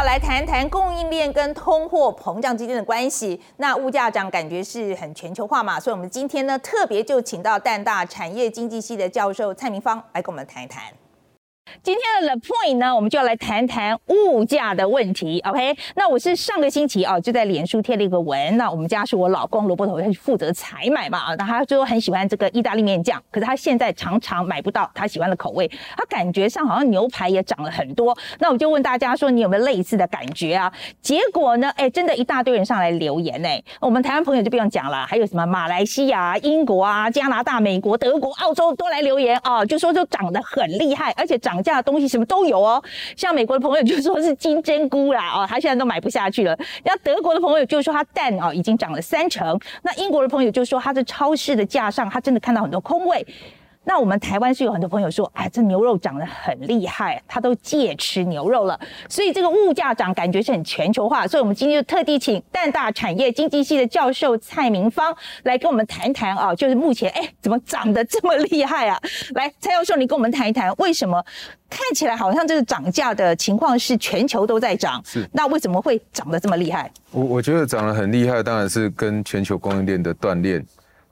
要来谈谈供应链跟通货膨胀之间的关系。那物价涨感觉是很全球化嘛，所以我们今天呢特别就请到淡大产业经济系的教授蔡明芳来跟我们谈一谈。今天的 The Point 呢，我们就要来谈谈物价的问题。OK，那我是上个星期啊，就在脸书贴了一个文。那我们家是我老公罗伯头，他负责采买嘛啊，那他就很喜欢这个意大利面酱，可是他现在常常买不到他喜欢的口味。他感觉上好像牛排也涨了很多。那我就问大家说，你有没有类似的感觉啊？结果呢，哎，真的一大堆人上来留言哎。我们台湾朋友就不用讲了，还有什么马来西亚、英国啊、加拿大、美国、德国、澳洲都来留言啊，就说就涨得很厉害，而且涨价。价的东西什么都有哦，像美国的朋友就说是金针菇啦，哦，他现在都买不下去了。然后德国的朋友就说他蛋哦已经涨了三成，那英国的朋友就说他在超市的架上，他真的看到很多空位。那我们台湾是有很多朋友说，哎，这牛肉涨得很厉害，他都戒吃牛肉了。所以这个物价涨感觉是很全球化。所以我们今天就特地请淡大产业经济系的教授蔡明芳来跟我们谈谈啊，就是目前哎怎么涨得这么厉害啊？来，蔡教授，你跟我们谈一谈，为什么看起来好像这个涨价的情况是全球都在涨？是，那为什么会涨得这么厉害？我我觉得涨得很厉害，当然是跟全球供应链的断链。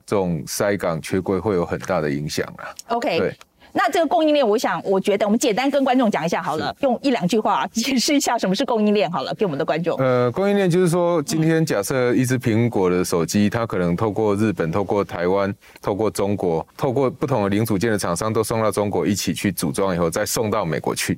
这种塞港缺柜会有很大的影响啊。OK，对，那这个供应链，我想，我觉得我们简单跟观众讲一下好了，用一两句话解释一下什么是供应链好了，给我们的观众。呃，供应链就是说，今天假设一只苹果的手机，它可能透过日本、透过台湾、透过中国、透过不同的零组件的厂商，都送到中国一起去组装以后，再送到美国去。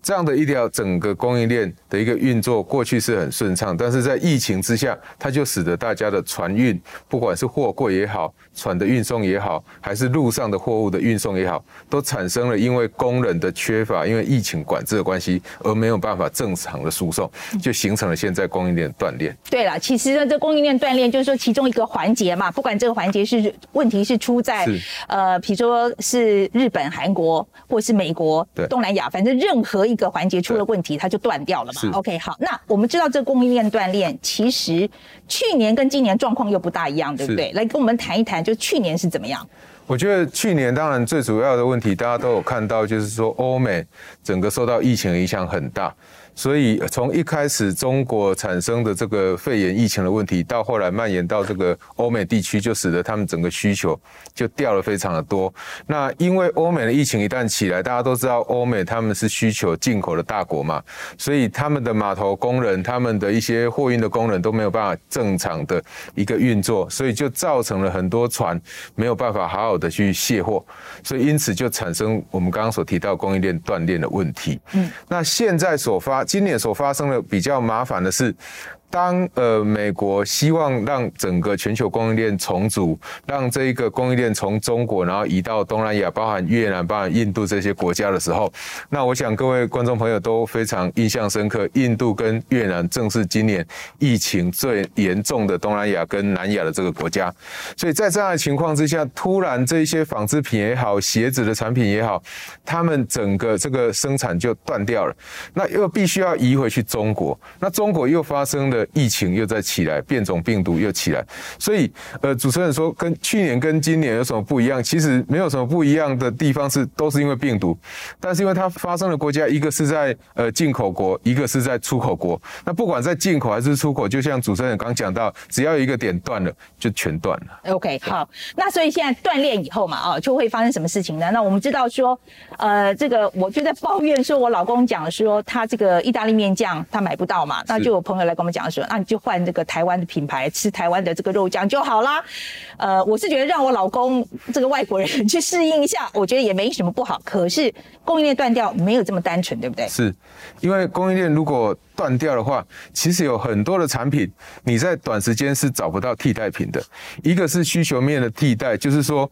这样的一条整个供应链的一个运作，过去是很顺畅，但是在疫情之下，它就使得大家的船运，不管是货柜也好，船的运送也好，还是路上的货物的运送也好，都产生了因为工人的缺乏，因为疫情管制的关系，而没有办法正常的输送，就形成了现在供应链断裂。对了，其实呢，这供应链断裂就是说其中一个环节嘛，不管这个环节是问题是出在呃，比如说是日本、韩国，或是美国、东南亚，反正任何。一个环节出了问题，它就断掉了嘛。OK，好，那我们知道这个供应链断裂，其实去年跟今年状况又不大一样，对不对？来跟我们谈一谈，就去年是怎么样？我觉得去年当然最主要的问题，大家都有看到，就是说欧美整个受到疫情的影响很大。所以从一开始中国产生的这个肺炎疫情的问题，到后来蔓延到这个欧美地区，就使得他们整个需求就掉了非常的多。那因为欧美的疫情一旦起来，大家都知道欧美他们是需求进口的大国嘛，所以他们的码头工人、他们的一些货运的工人都没有办法正常的一个运作，所以就造成了很多船没有办法好好的去卸货，所以因此就产生我们刚刚所提到供应链断裂的问题。嗯，那现在所发今年所发生的比较麻烦的是。当呃美国希望让整个全球供应链重组，让这一个供应链从中国然后移到东南亚，包含越南、包含印度这些国家的时候，那我想各位观众朋友都非常印象深刻，印度跟越南正是今年疫情最严重的东南亚跟南亚的这个国家，所以在这样的情况之下，突然这些纺织品也好，鞋子的产品也好，他们整个这个生产就断掉了，那又必须要移回去中国，那中国又发生了。疫情又在起来，变种病毒又起来，所以呃，主持人说跟去年跟今年有什么不一样？其实没有什么不一样的地方，是都是因为病毒，但是因为它发生的国家一个是在呃进口国，一个是在出口国。那不管在进口还是出口，就像主持人刚讲到，只要有一个点断了，就全断了。OK，好，那所以现在锻炼以后嘛，啊，就会发生什么事情呢？那我们知道说，呃，这个我就在抱怨说，我老公讲说他这个意大利面酱他买不到嘛，那就有朋友来跟我们讲。说，那你就换这个台湾的品牌，吃台湾的这个肉酱就好啦。呃，我是觉得让我老公这个外国人 去适应一下，我觉得也没什么不好。可是供应链断掉没有这么单纯，对不对？是，因为供应链如果断掉的话，其实有很多的产品你在短时间是找不到替代品的。一个是需求面的替代，就是说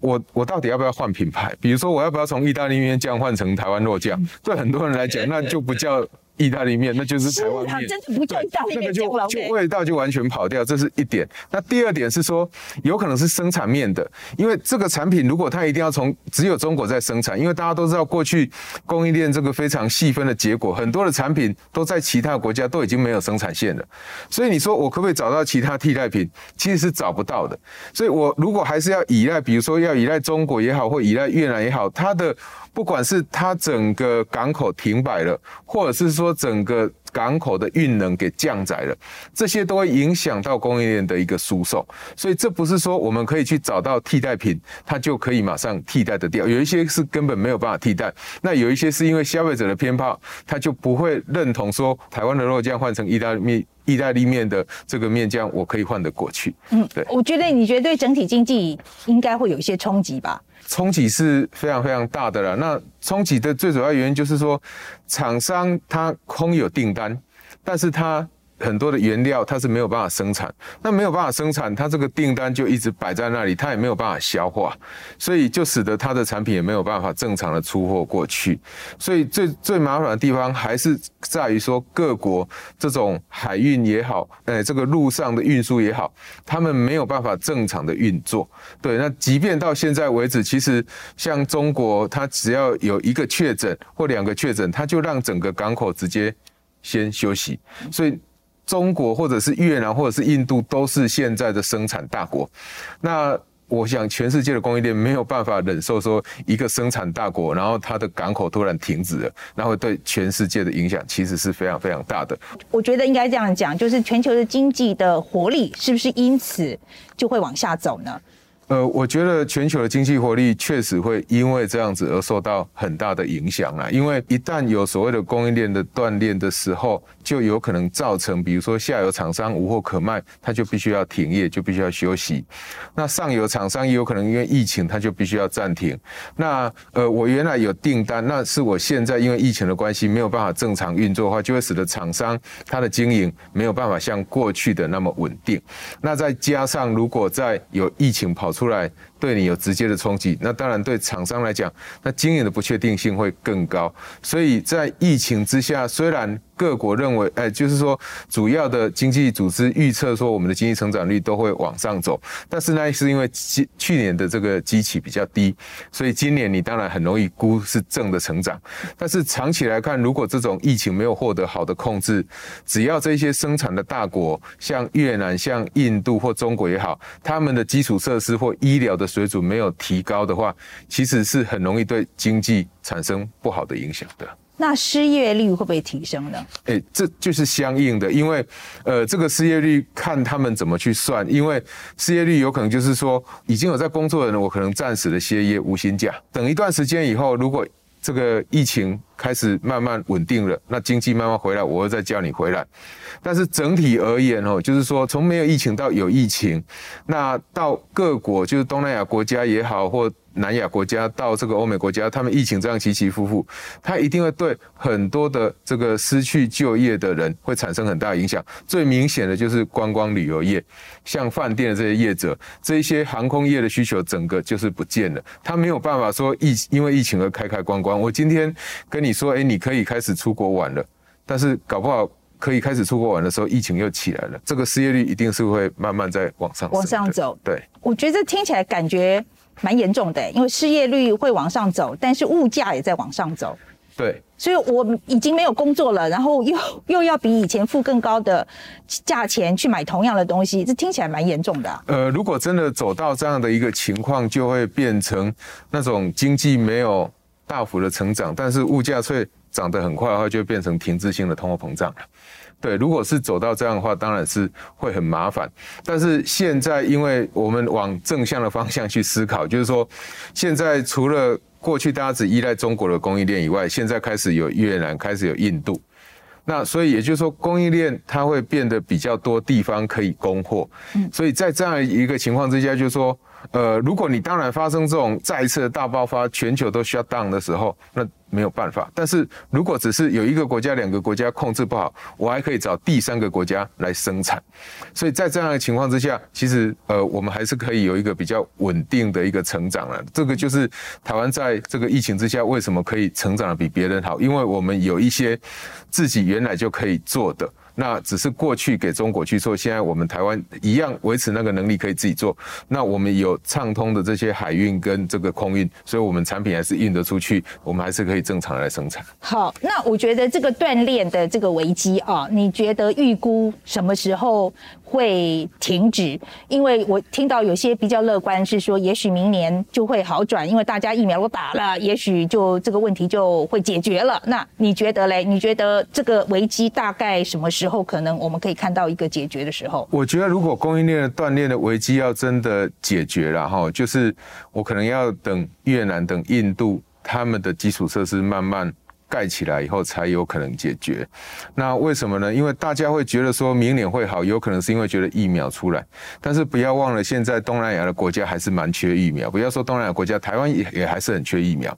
我我到底要不要换品牌？比如说我要不要从意大利面酱换成台湾肉酱？对很多人来讲，那就不叫。意大利面，那就是台湾面，真的不叫意大利面，就就味道就完全跑掉，这是一点。那第二点是说，有可能是生产面的，因为这个产品如果它一定要从只有中国在生产，因为大家都知道过去供应链这个非常细分的结果，很多的产品都在其他国家都已经没有生产线了，所以你说我可不可以找到其他替代品？其实是找不到的。所以我如果还是要依赖，比如说要依赖中国也好，或依赖越南也好，它的。不管是它整个港口停摆了，或者是说整个港口的运能给降载了，这些都会影响到供应链的一个输送。所以这不是说我们可以去找到替代品，它就可以马上替代的掉。有一些是根本没有办法替代，那有一些是因为消费者的偏好，他就不会认同说台湾的肉酱换成意大利面。意大利面的这个面酱，我可以换得过去。嗯，对，我觉得你觉得对整体经济应该会有一些冲击吧？冲击是非常非常大的了。那冲击的最主要原因就是说，厂商他空有订单，但是它。很多的原料它是没有办法生产，那没有办法生产，它这个订单就一直摆在那里，它也没有办法消化，所以就使得它的产品也没有办法正常的出货过去。所以最最麻烦的地方还是在于说，各国这种海运也好，呃，这个路上的运输也好，他们没有办法正常的运作。对，那即便到现在为止，其实像中国，它只要有一个确诊或两个确诊，它就让整个港口直接先休息，所以。中国或者是越南或者是印度都是现在的生产大国，那我想全世界的供应链没有办法忍受说一个生产大国，然后它的港口突然停止了，然后对全世界的影响其实是非常非常大的。我觉得应该这样讲，就是全球的经济的活力是不是因此就会往下走呢？呃，我觉得全球的经济活力确实会因为这样子而受到很大的影响啦。因为一旦有所谓的供应链的断裂的时候，就有可能造成，比如说下游厂商无货可卖，他就必须要停业，就必须要休息。那上游厂商也有可能因为疫情，他就必须要暂停。那呃，我原来有订单，那是我现在因为疫情的关系没有办法正常运作的话，就会使得厂商他的经营没有办法像过去的那么稳定。那再加上如果再有疫情跑出来对你有直接的冲击，那当然对厂商来讲，那经营的不确定性会更高。所以在疫情之下，虽然各国认为，哎，就是说，主要的经济组织预测说，我们的经济成长率都会往上走。但是呢，是因为去年的这个基期比较低，所以今年你当然很容易估是正的成长。但是长期来看，如果这种疫情没有获得好的控制，只要这些生产的大国，像越南、像印度或中国也好，他们的基础设施或医疗的水准没有提高的话，其实是很容易对经济产生不好的影响的。那失业率会不会提升呢？诶、欸，这就是相应的，因为呃，这个失业率看他们怎么去算，因为失业率有可能就是说，已经有在工作的人，我可能暂时的歇业无薪假，等一段时间以后，如果这个疫情开始慢慢稳定了，那经济慢慢回来，我会再叫你回来。但是整体而言哦，就是说从没有疫情到有疫情，那到各国就是东南亚国家也好，或南亚国家到这个欧美国家，他们疫情这样起起伏伏，它一定会对很多的这个失去就业的人会产生很大影响。最明显的就是观光旅游业，像饭店的这些业者，这一些航空业的需求整个就是不见了。他没有办法说疫因为疫情而开开关关。我今天跟你说，哎，你可以开始出国玩了，但是搞不好可以开始出国玩的时候，疫情又起来了，这个失业率一定是会慢慢在往上往上走。对，我觉得听起来感觉。蛮严重的，因为失业率会往上走，但是物价也在往上走。对，所以我已经没有工作了，然后又又要比以前付更高的价钱去买同样的东西，这听起来蛮严重的啊。呃，如果真的走到这样的一个情况，就会变成那种经济没有大幅的成长，但是物价却涨得很快的话，就会变成停滞性的通货膨胀了。对，如果是走到这样的话，当然是会很麻烦。但是现在，因为我们往正向的方向去思考，就是说，现在除了过去大家只依赖中国的供应链以外，现在开始有越南，开始有印度，那所以也就是说，供应链它会变得比较多地方可以供货。嗯，所以在这样一个情况之下，就是说，呃，如果你当然发生这种再一次的大爆发，全球都 shut down 的时候，那没有办法，但是如果只是有一个国家、两个国家控制不好，我还可以找第三个国家来生产。所以在这样的情况之下，其实呃，我们还是可以有一个比较稳定的一个成长了。这个就是台湾在这个疫情之下为什么可以成长的比别人好，因为我们有一些自己原来就可以做的。那只是过去给中国去做，现在我们台湾一样维持那个能力可以自己做。那我们有畅通的这些海运跟这个空运，所以我们产品还是运得出去，我们还是可以。正常来生产。好，那我觉得这个锻炼的这个危机啊，你觉得预估什么时候会停止？因为我听到有些比较乐观是说，也许明年就会好转，因为大家疫苗都打了，也许就这个问题就会解决了。那你觉得嘞？你觉得这个危机大概什么时候可能我们可以看到一个解决的时候？我觉得如果供应链的断裂的危机要真的解决了哈，就是我可能要等越南、等印度他们的基础设施慢慢。盖起来以后才有可能解决，那为什么呢？因为大家会觉得说明年会好，有可能是因为觉得疫苗出来，但是不要忘了，现在东南亚的国家还是蛮缺疫苗。不要说东南亚国家，台湾也也还是很缺疫苗。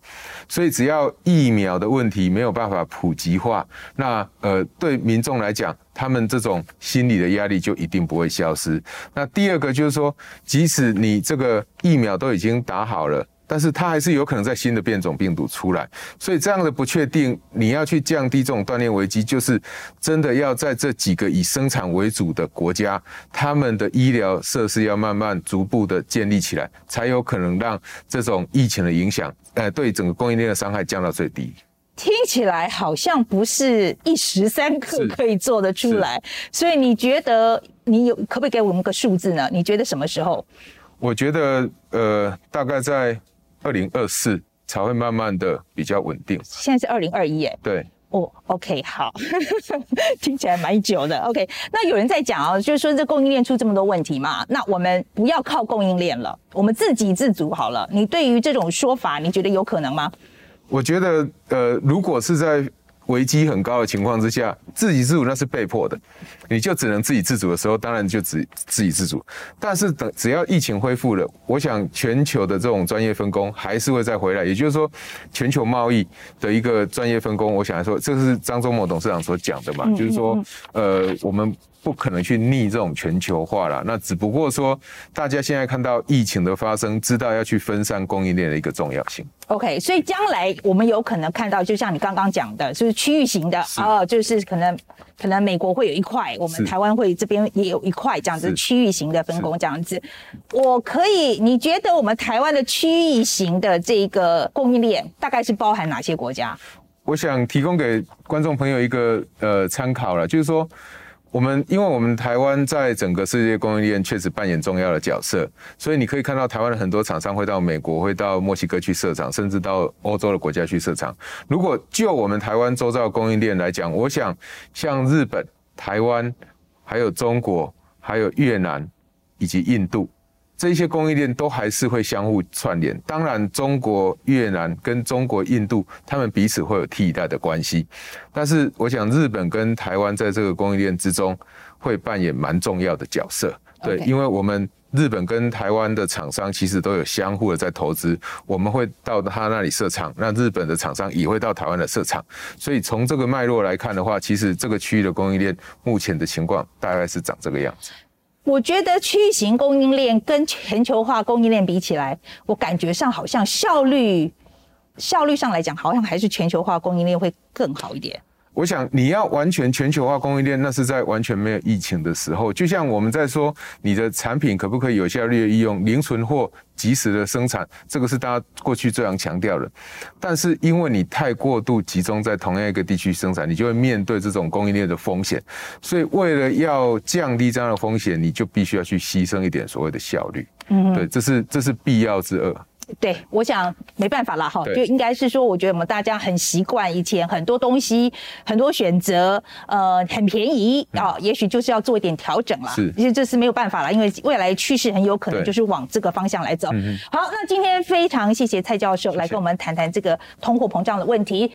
所以只要疫苗的问题没有办法普及化，那呃对民众来讲，他们这种心理的压力就一定不会消失。那第二个就是说，即使你这个疫苗都已经打好了。但是它还是有可能在新的变种病毒出来，所以这样的不确定，你要去降低这种锻炼危机，就是真的要在这几个以生产为主的国家，他们的医疗设施要慢慢逐步的建立起来，才有可能让这种疫情的影响，呃，对整个供应链的伤害降到最低。听起来好像不是一时三刻可以做得出来，所以你觉得你有可不可以给我们个数字呢？你觉得什么时候？我觉得呃，大概在。二零二四才会慢慢的比较稳定。现在是二零二一，哎，对，哦、oh,，OK，好，听起来蛮久的。OK，那有人在讲啊，就是说这供应链出这么多问题嘛，那我们不要靠供应链了，我们自给自足好了。你对于这种说法，你觉得有可能吗？我觉得，呃，如果是在。危机很高的情况之下，自给自足那是被迫的，你就只能自给自足的时候，当然就只自给自足。但是等只要疫情恢复了，我想全球的这种专业分工还是会再回来。也就是说，全球贸易的一个专业分工，我想来说，这是张忠谋董事长所讲的嘛，就是说，呃，我们。不可能去逆这种全球化了，那只不过说大家现在看到疫情的发生，知道要去分散供应链的一个重要性。OK，所以将来我们有可能看到，就像你刚刚讲的，就是区域型的哦，就是可能可能美国会有一块，我们台湾会这边也有一块这样子区域型的分工这样子。我可以，你觉得我们台湾的区域型的这个供应链大概是包含哪些国家？我想提供给观众朋友一个呃参考了，就是说。我们因为我们台湾在整个世界供应链确实扮演重要的角色，所以你可以看到台湾的很多厂商会到美国、会到墨西哥去设厂，甚至到欧洲的国家去设厂。如果就我们台湾周遭供应链来讲，我想像日本、台湾、还有中国、还有越南以及印度。这些供应链都还是会相互串联，当然，中国、越南跟中国、印度，他们彼此会有替代的关系。但是，我想日本跟台湾在这个供应链之中会扮演蛮重要的角色。对，因为我们日本跟台湾的厂商其实都有相互的在投资，我们会到他那里设厂，那日本的厂商也会到台湾的设厂。所以，从这个脉络来看的话，其实这个区域的供应链目前的情况大概是长这个样子。我觉得区域型供应链跟全球化供应链比起来，我感觉上好像效率效率上来讲，好像还是全球化供应链会更好一点。我想你要完全全球化供应链，那是在完全没有疫情的时候。就像我们在说你的产品可不可以有效率的利用，零存货、及时的生产，这个是大家过去最常强调的。但是因为你太过度集中在同样一个地区生产，你就会面对这种供应链的风险。所以为了要降低这样的风险，你就必须要去牺牲一点所谓的效率。嗯，对，这是这是必要之恶。对，我想没办法了哈，就应该是说，我觉得我们大家很习惯以前很多东西很多选择，呃，很便宜啊，也许就是要做一点调整了。是，其实这是没有办法了，因为未来趋势很有可能就是往这个方向来走。好，那今天非常谢谢蔡教授来跟我们谈谈这个通货膨胀的问题。